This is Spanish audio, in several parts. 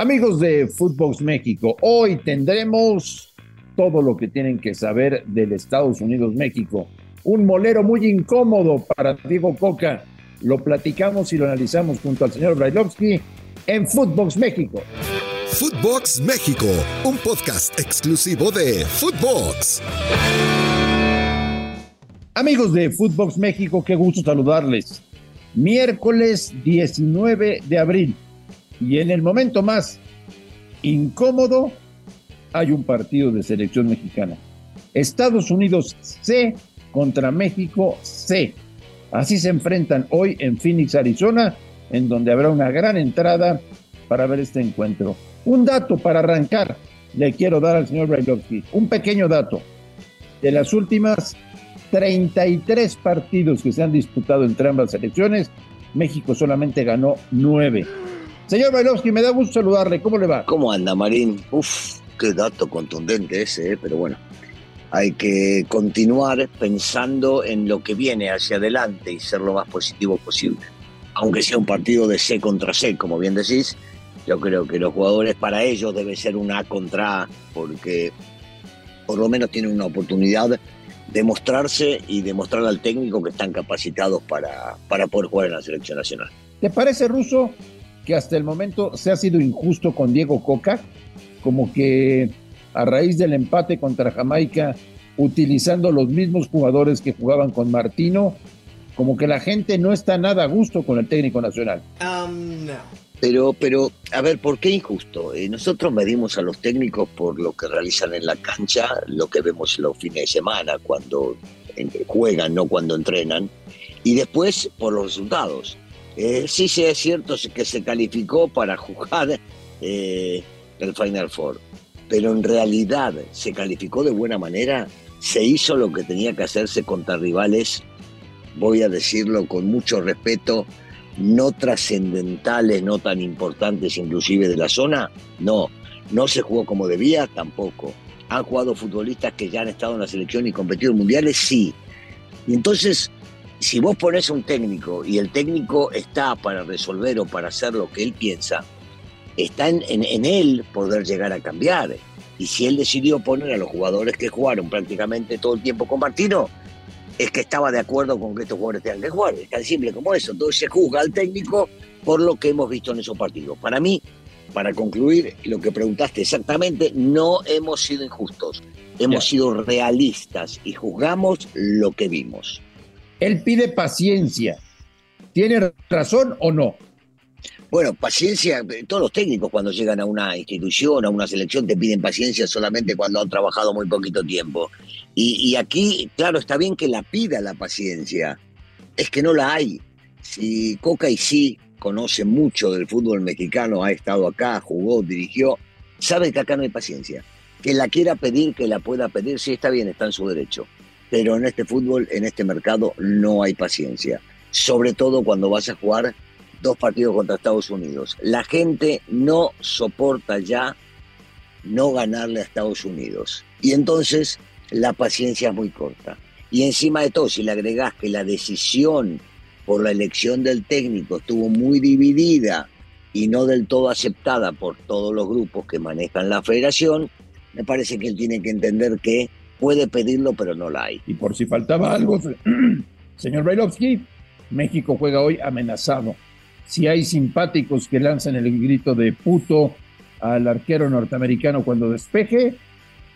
Amigos de Footbox México, hoy tendremos todo lo que tienen que saber del Estados Unidos-México. Un molero muy incómodo para Diego Coca. Lo platicamos y lo analizamos junto al señor Brailovsky en Footbox México. Footbox México, un podcast exclusivo de Footbox. Amigos de Footbox México, qué gusto saludarles. Miércoles 19 de abril. Y en el momento más incómodo hay un partido de selección mexicana. Estados Unidos C contra México C. Así se enfrentan hoy en Phoenix, Arizona, en donde habrá una gran entrada para ver este encuentro. Un dato para arrancar le quiero dar al señor Brailovsky. Un pequeño dato. De las últimas 33 partidos que se han disputado entre ambas selecciones, México solamente ganó 9. Señor Brailovsky, me da gusto saludarle. ¿Cómo le va? ¿Cómo anda, Marín? Uf, qué dato contundente ese, ¿eh? pero bueno. Hay que continuar pensando en lo que viene hacia adelante y ser lo más positivo posible. Aunque sea un partido de C contra C, como bien decís, yo creo que los jugadores para ellos debe ser un A contra A, porque por lo menos tienen una oportunidad de mostrarse y demostrar al técnico que están capacitados para, para poder jugar en la selección nacional. ¿Te parece, Ruso, que hasta el momento se ha sido injusto con Diego Coca? Como que a raíz del empate contra Jamaica, utilizando los mismos jugadores que jugaban con Martino, como que la gente no está nada a gusto con el técnico nacional. Um, pero, pero, a ver, ¿por qué injusto? Eh, nosotros medimos a los técnicos por lo que realizan en la cancha, lo que vemos los fines de semana, cuando juegan, no cuando entrenan, y después por los resultados. Eh, sí, sí, es cierto que se calificó para jugar eh, el Final Four, pero en realidad se calificó de buena manera, se hizo lo que tenía que hacerse contra rivales, voy a decirlo con mucho respeto, no trascendentales, no tan importantes inclusive de la zona, no, no se jugó como debía tampoco. Han jugado futbolistas que ya han estado en la selección y competido en mundiales, sí. Y entonces, si vos pones un técnico y el técnico está para resolver o para hacer lo que él piensa, está en, él poder llegar a cambiar. Y si él decidió poner a los jugadores que jugaron prácticamente todo el tiempo con Martino, es que estaba de acuerdo con que estos jugadores tengan que jugar. Es tan simple como eso. Entonces se juzga al técnico por lo que hemos visto en esos partidos. Para mí, para concluir lo que preguntaste exactamente, no hemos sido injustos. Hemos sido realistas y juzgamos lo que vimos. Él pide paciencia. ¿Tiene razón o no? Bueno, paciencia, todos los técnicos cuando llegan a una institución, a una selección, te piden paciencia solamente cuando han trabajado muy poquito tiempo. Y, aquí, claro, está bien que la pida la paciencia, es que no la hay. Si Coca y sí conoce mucho del fútbol mexicano, ha estado acá, jugó, dirigió, sabe que acá no hay paciencia. Que la quiera pedir, que la pueda pedir, sí está bien, está en su derecho. Pero en este fútbol, en este mercado, no hay paciencia. Sobre todo cuando vas a jugar dos partidos contra Estados Unidos. La gente no soporta ya no ganarle a Estados Unidos. Y entonces la paciencia es muy corta. Y encima de todo, si le agregás que la decisión por la elección del técnico estuvo muy dividida y no del todo aceptada por todos los grupos que manejan la federación, me parece que él tiene que entender que puede pedirlo, pero no la hay. Y por si faltaba algo, señor Brailovsky, México juega hoy amenazado si hay simpáticos que lanzan el grito de puto al arquero norteamericano cuando despeje,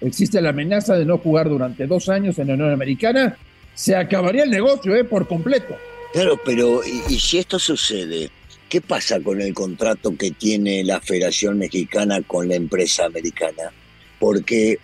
existe la amenaza de no jugar durante dos años en la Unión Americana, se acabaría el negocio ¿eh? por completo. Claro, pero ¿y, si esto sucede? ¿Qué pasa con el contrato que tiene la Federación Mexicana con la empresa americana? Porque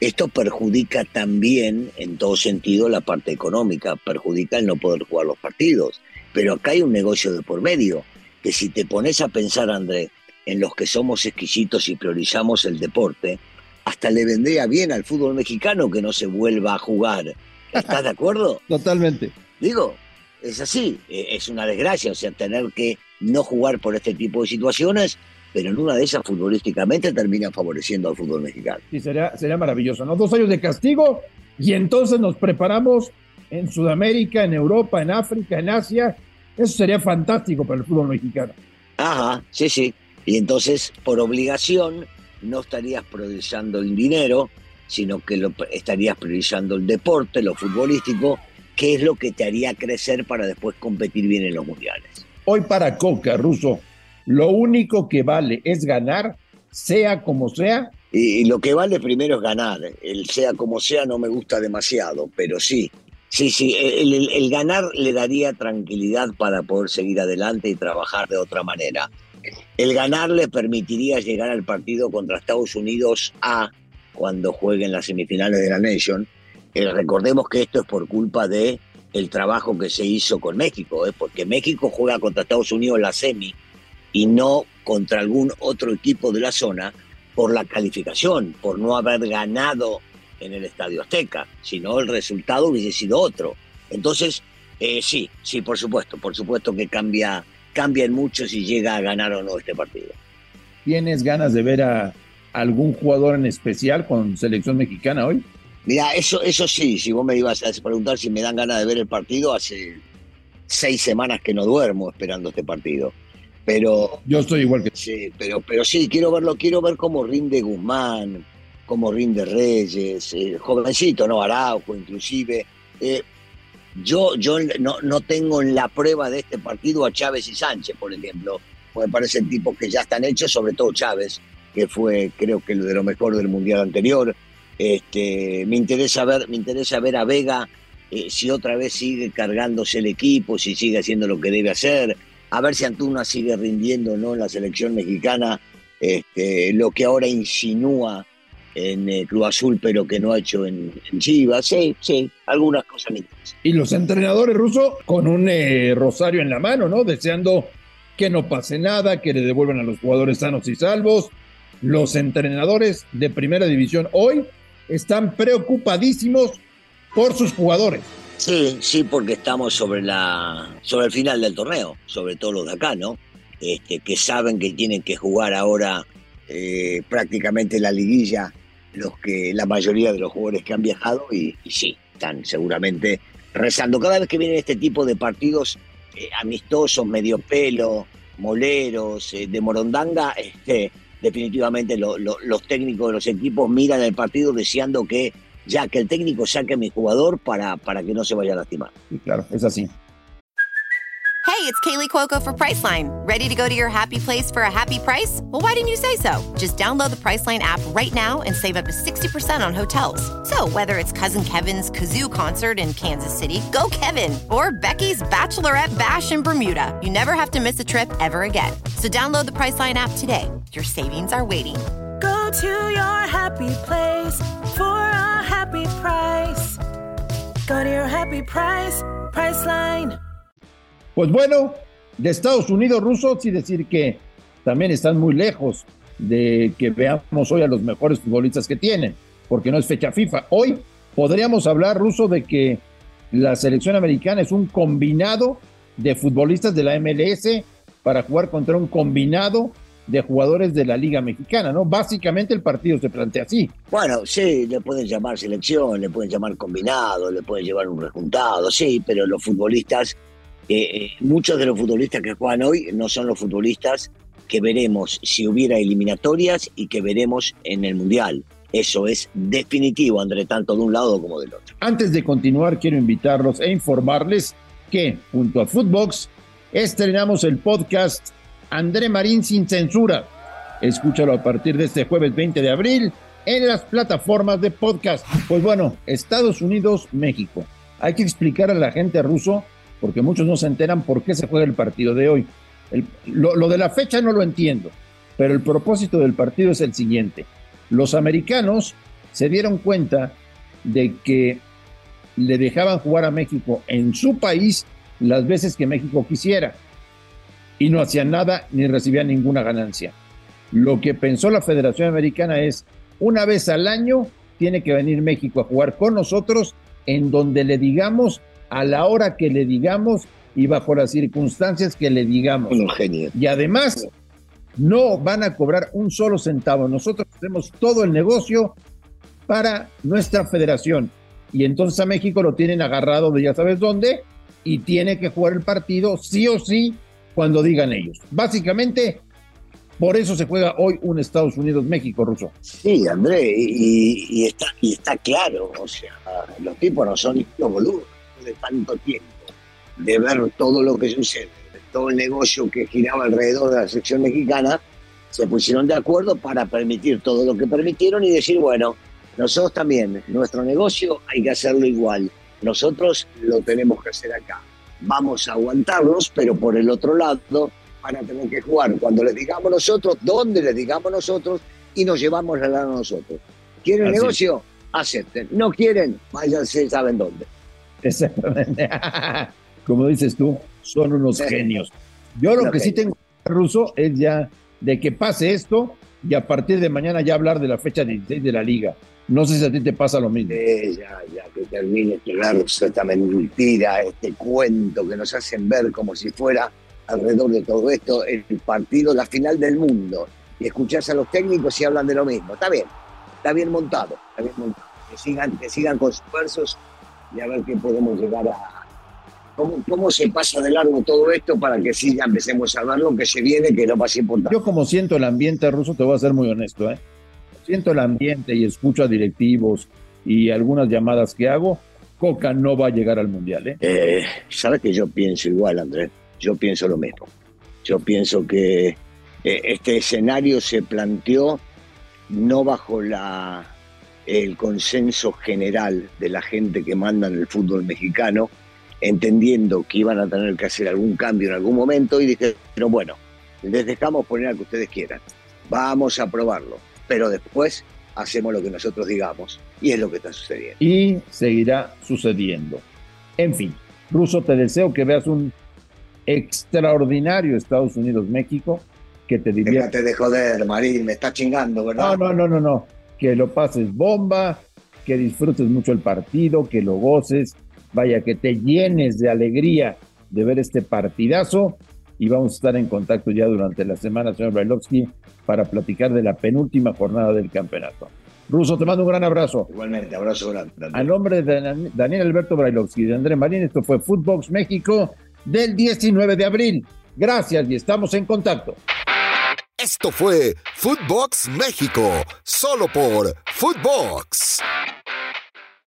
esto perjudica también, en todo sentido, la parte económica, perjudica el no poder jugar los partidos. Pero acá hay un negocio de por medio, que si te pones a pensar, André, en los que somos exquisitos y priorizamos el deporte, hasta le vendría bien al fútbol mexicano que no se vuelva a jugar. ¿Estás de acuerdo? Totalmente. Digo, es así, e, es una desgracia, o sea, tener que no jugar por este tipo de situaciones, pero en una de esas futbolísticamente termina favoreciendo al fútbol mexicano. Sí, sería, sería maravilloso, ¿no? Dos años de castigo y entonces nos preparamos en Sudamérica, en Europa, en África, en Asia. Eso sería fantástico para el fútbol mexicano. Ajá, sí, sí. Y entonces, por obligación, no estarías priorizando el dinero, sino que lo, estarías priorizando el deporte, lo futbolístico, que es lo que te haría crecer para después competir bien en los mundiales. Hoy para Coca, Ruso, lo único que vale es ganar, sea como sea. Y, lo que vale primero es ganar. El sea como sea no me gusta demasiado, pero sí. Sí, sí, el ganar le daría tranquilidad para poder seguir adelante y trabajar de otra manera. El ganar le permitiría llegar al partido contra Estados Unidos A cuando jueguen las semifinales de la Nation. Eh, recordemos que esto es por culpa de el trabajo que se hizo con México, ¿eh? porque México juega contra Estados Unidos en la semi y no contra algún otro equipo de la zona por la calificación, por no haber ganado en el Estadio Azteca, sino el resultado hubiese sido otro. Entonces, eh, sí, sí, por supuesto, por supuesto que cambia cambian mucho si llega a ganar o no este partido. ¿Tienes ganas de ver a algún jugador en especial con selección mexicana hoy? Mira, eso, eso sí, si vos me ibas a preguntar si me dan ganas de ver el partido, hace seis semanas que no duermo esperando este partido. Pero. Yo estoy igual que. Sí, pero, pero sí, quiero verlo, quiero ver cómo rinde Guzmán, cómo rinde Reyes, jovencito, ¿no? Araujo, inclusive. Eh, yo, yo no, no tengo en la prueba de este partido a Chávez y Sánchez, por ejemplo, porque parecen tipos que ya están hechos, sobre todo Chávez, que fue creo que de lo mejor del mundial anterior. Este, me interesa ver, me interesa ver a Vega eh, si otra vez sigue cargándose el equipo, si sigue haciendo lo que debe hacer, a ver si Antuna sigue rindiendo no en la selección mexicana, este, lo que ahora insinúa en eh, Cruz Azul, pero que no ha hecho en, Chivas. Sí, sí, algunas cosas Y los entrenadores rusos con un eh, rosario en la mano, ¿no? Deseando que no pase nada, que le devuelvan a los jugadores sanos y salvos. Los entrenadores de primera división hoy están preocupadísimos por sus jugadores. Sí, sí, porque estamos sobre la sobre el final del torneo, sobre todo los de acá, ¿no? Este, que saben que tienen que jugar ahora eh, prácticamente la liguilla los que la mayoría de los jugadores que han viajado y, sí, están seguramente rezando. Cada vez que vienen este tipo de partidos eh, amistosos, medio pelo, moleros, eh, de morondanga, este, definitivamente los técnicos de los equipos miran el partido deseando que ya que el técnico saque a mi jugador para, para que no se vaya a lastimar. claro, es así. Hey, it's Kaylee Cuoco for Priceline. Ready to go to your happy place for a happy price? Well, why didn't you say so? Just download the Priceline app right now and save up to 60% on hotels. So, whether it's Cousin Kevin's Kazoo concert in Kansas City, go Kevin, or Becky's Bachelorette Bash in Bermuda, you never have to miss a trip ever again. So, download the Priceline app today. Your savings are waiting. Go to your happy place for happy price. Your happy price, Priceline. Pues bueno, de Estados Unidos rusos y decir que también están muy lejos de que veamos hoy a los mejores futbolistas que tienen, porque no es fecha FIFA. Hoy podríamos hablar ruso de que la selección americana es un combinado de futbolistas de la MLS para jugar contra un combinado de jugadores de la Liga Mexicana, ¿no? Básicamente el partido se plantea así. Bueno, sí, le pueden llamar selección, le pueden llamar combinado, le pueden llevar un rejuntado, sí, pero los futbolistas eh, muchos de los futbolistas que juegan hoy no son los futbolistas que veremos si hubiera eliminatorias y que veremos en el Mundial. Eso es definitivo, entre tanto de un lado como del otro. Antes de continuar, quiero invitarlos e informarles que junto a Footbox estrenamos el podcast André Marín sin censura. Escúchalo a partir de este jueves 20 de abril en las plataformas de podcast. Pues bueno, Estados Unidos, México. Hay que explicar a la gente ruso porque muchos no se enteran por qué se juega el partido de hoy. lo, de la fecha no lo entiendo, pero el propósito del partido es el siguiente. Los americanos se dieron cuenta de que le dejaban jugar a México en su país las veces que México quisiera y no hacían nada ni recibían ninguna ganancia. Lo que pensó la Federación Americana es, una vez al año tiene que venir México a jugar con nosotros en donde le digamos a la hora que le digamos y bajo las circunstancias que le digamos. Y además, no van a cobrar un solo centavo. Nosotros hacemos todo el negocio para nuestra federación. Y entonces a México lo tienen agarrado de ya sabes dónde y tiene que jugar el partido sí o sí cuando digan ellos. Básicamente, Por eso se juega hoy un Estados Unidos-México, Ruso. Sí, André, y, está, y está claro, o sea, los tipos no son los boludos de tanto tiempo, de ver todo lo que sucede, todo el negocio que giraba alrededor de la sección mexicana, se pusieron de acuerdo para permitir todo lo que permitieron y decir, bueno, nosotros también, nuestro negocio hay que hacerlo igual, nosotros lo tenemos que hacer acá. Vamos a aguantarlos, pero por el otro lado van a tener que jugar cuando les digamos nosotros, donde les digamos nosotros y nos llevamos la lana nosotros. ¿Quieren negocio? Acepten. No quieren, váyanse, saben dónde. Exactamente. Como dices tú, son unos genios. Yo lo que sí tengo, Ruso, es ya de que pase esto y a partir de mañana ya hablar de la fecha 16 de la liga. No sé si a ti te pasa lo mismo. ya, ya, que termine claro, esta mentira, este cuento que nos hacen ver como si fuera alrededor de todo esto el partido, la final del mundo. Y escuchás a los técnicos y hablan de lo mismo. Está bien, está bien montado, está bien montado. Que sigan, que sigan con sus versos y a ver qué podemos llegar a. ¿Cómo, ¿Cómo se pasa de largo todo esto para que sí ya empecemos a ver lo que se viene, que no va a importante? Yo, como siento el ambiente ruso, te voy a ser muy honesto, ¿eh? Siento el ambiente y escucho a directivos y algunas llamadas que hago. Coca no va a llegar al mundial, ¿eh? eh sabes que yo pienso igual, Andrés? Yo pienso lo mismo. Yo pienso que eh, este escenario se planteó no bajo la el consenso general de la gente que manda en el fútbol mexicano, entendiendo que iban a tener que hacer algún cambio en algún momento y dije, pero bueno, les dejamos poner a que ustedes quieran, vamos a probarlo, pero después hacemos lo que nosotros digamos y es lo que está sucediendo. Y seguirá sucediendo. En fin, Ruso, te deseo que veas un extraordinario Estados Unidos-México que te diría... Déjate de joder, Marín, me está chingando, ¿verdad? No, no, no, no, no que lo pases bomba, que disfrutes mucho el partido, que lo goces, vaya, que te llenes de alegría de ver este partidazo y vamos a estar en contacto ya durante la semana, señor Brailovsky, para platicar de la penúltima jornada del campeonato. Ruso, te mando un gran abrazo. Igualmente, abrazo grande. A nombre de Daniel Alberto Brailovsky y de André Marín, esto fue Footbox México del 19 de abril. Gracias y estamos en contacto. Esto fue Footbox México, solo por Footbox.